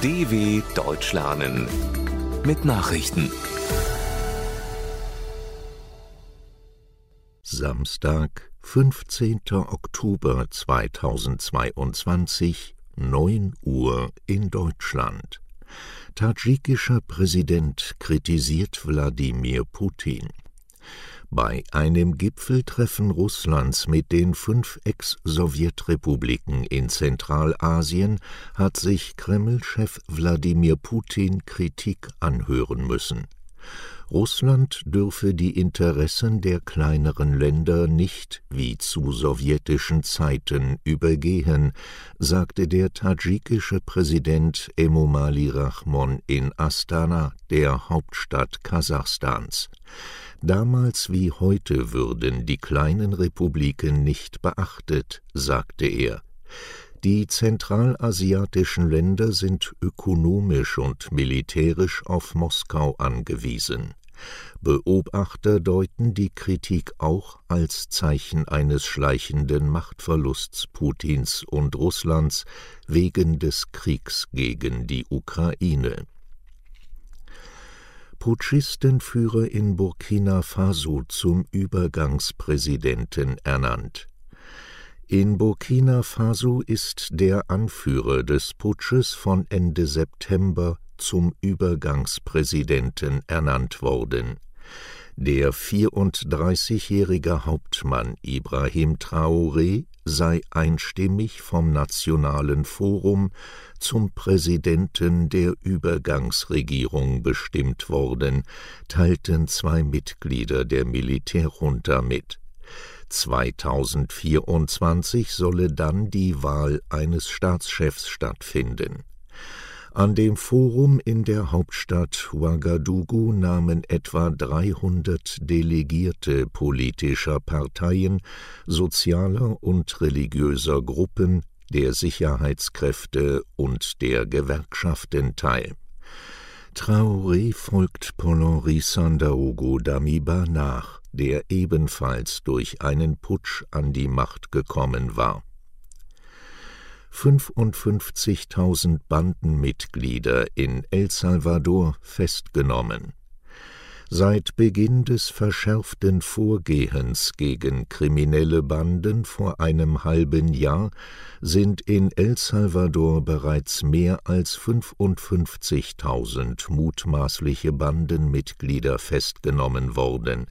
DW Deutsch lernen mit Nachrichten. Samstag, 15. Oktober 2022, 9 Uhr in Deutschland. Tadschikischer Präsident kritisiert Wladimir Putin. Bei einem Gipfeltreffen Russlands mit den fünf Ex-Sowjetrepubliken in Zentralasien hat sich Kreml-Chef Wladimir Putin Kritik anhören müssen. Russland dürfe die Interessen der kleineren Länder nicht wie zu sowjetischen Zeiten übergehen, sagte der tadschikische Präsident Emomali Rahmon in Astana, der Hauptstadt Kasachstans. Damals wie heute würden die kleinen Republiken nicht beachtet, sagte er. Die zentralasiatischen Länder sind ökonomisch und militärisch auf Moskau angewiesen. Beobachter deuten die Kritik auch als Zeichen eines schleichenden Machtverlusts Putins und Russlands wegen des Kriegs gegen die Ukraine. Putschistenführer in Burkina Faso zum Übergangspräsidenten ernannt. In Burkina Faso ist der Anführer des Putsches von Ende September zum Übergangspräsidenten ernannt worden. Der 34-jährige Hauptmann Ibrahim Traoré sei einstimmig vom Nationalen Forum zum Präsidenten der Übergangsregierung bestimmt worden, teilten zwei Mitglieder der Militärjunta mit. 2024 solle dann die Wahl eines Staatschefs stattfinden. An dem Forum in der Hauptstadt Ouagadougou nahmen etwa 300 Delegierte politischer Parteien, sozialer und religiöser Gruppen, der Sicherheitskräfte und der Gewerkschaften teil. Traoré folgt Paul-Henri Sandaogo Damiba nach, der ebenfalls durch einen Putsch an die Macht gekommen war. 55.000 Bandenmitglieder in El Salvador festgenommen. Seit Beginn des verschärften Vorgehens gegen kriminelle Banden vor einem halben Jahr sind in El Salvador bereits mehr als 55.000 mutmaßliche Bandenmitglieder festgenommen worden.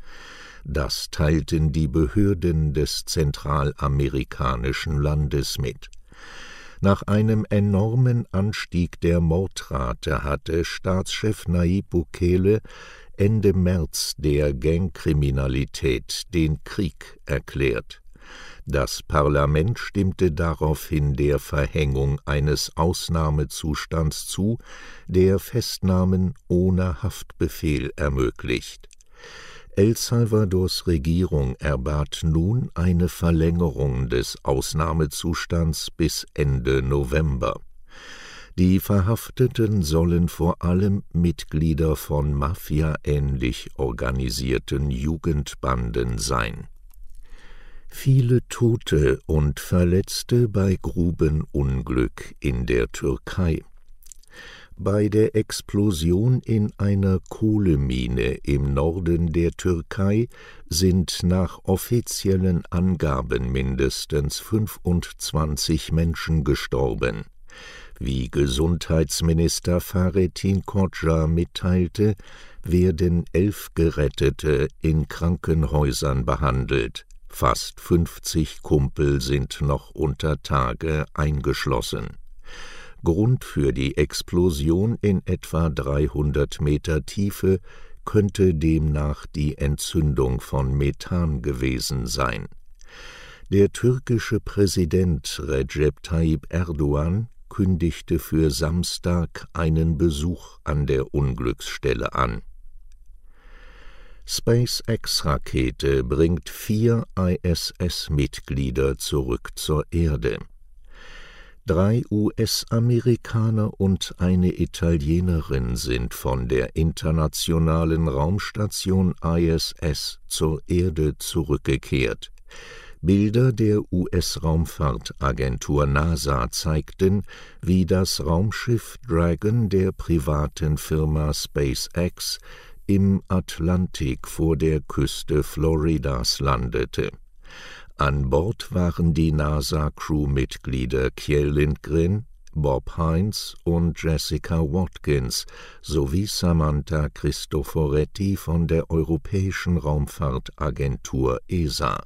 Das teilten die Behörden des zentralamerikanischen Landes mit. Nach einem enormen Anstieg der Mordrate hatte Staatschef Nayib Bukele Ende März der Gangkriminalität den Krieg erklärt. Das Parlament stimmte daraufhin der Verhängung eines Ausnahmezustands zu, der Festnahmen ohne Haftbefehl ermöglicht. El Salvadors Regierung erbat nun eine Verlängerung des Ausnahmezustands bis Ende November. Die Verhafteten sollen vor allem Mitglieder von mafiaähnlich organisierten Jugendbanden sein. Viele Tote und Verletzte bei Grubenunglück in der Türkei bei der Explosion in einer Kohlemine im Norden der Türkei sind nach offiziellen Angaben mindestens 25 Menschen gestorben. Wie Gesundheitsminister Fahrettin Koca mitteilte, werden elf Gerettete in Krankenhäusern behandelt. Fast 50 Kumpel sind noch unter Tage eingeschlossen. Grund für die Explosion in etwa 300 Meter Tiefe könnte demnach die Entzündung von Methan gewesen sein. Der türkische Präsident Recep Tayyip Erdogan kündigte für Samstag einen Besuch an der Unglücksstelle an. SpaceX-Rakete bringt vier ISS-Mitglieder zurück zur Erde. Drei US-Amerikaner und eine Italienerin sind von der internationalen Raumstation ISS zur Erde zurückgekehrt. Bilder der US-Raumfahrtagentur NASA zeigten, wie das Raumschiff Dragon der privaten Firma SpaceX im Atlantik vor der Küste Floridas landete. An Bord waren die NASA-Crewmitglieder Kjell Lindgren, Bob Heinz und Jessica Watkins sowie Samantha Cristoforetti von der Europäischen Raumfahrtagentur ESA.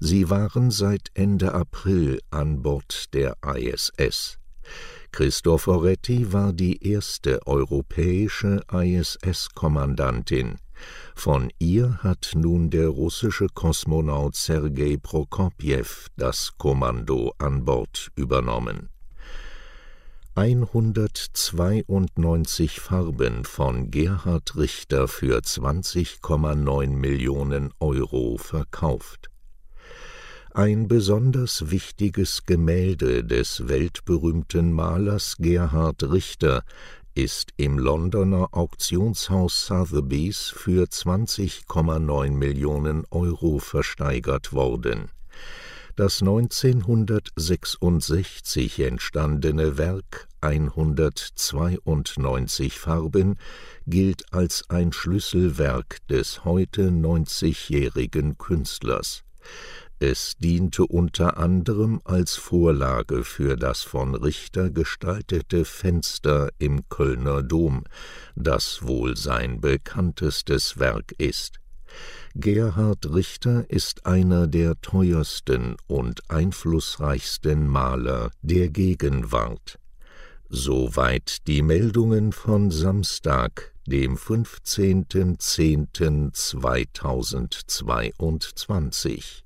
Sie waren seit Ende April an Bord der ISS. Cristoforetti war die erste europäische ISS-Kommandantin. Von ihr hat nun der russische Kosmonaut Sergei Prokopjew das Kommando an Bord übernommen 192 Farben von Gerhard Richter für 20,9 Millionen Euro verkauft. Ein besonders wichtiges Gemälde des weltberühmten Malers Gerhard Richter ist im Londoner Auktionshaus Sotheby's für 20,9 Millionen Euro versteigert worden das 1966 entstandene Werk 192 Farben gilt als ein Schlüsselwerk des heute 90-jährigen Künstlers. Es diente unter anderem als Vorlage für das von Richter gestaltete Fenster im Kölner Dom, das wohl sein bekanntestes Werk ist Gerhard Richter ist einer der teuersten und einflussreichsten Maler der Gegenwart. Soweit die Meldungen von Samstag, dem 15.10.2022.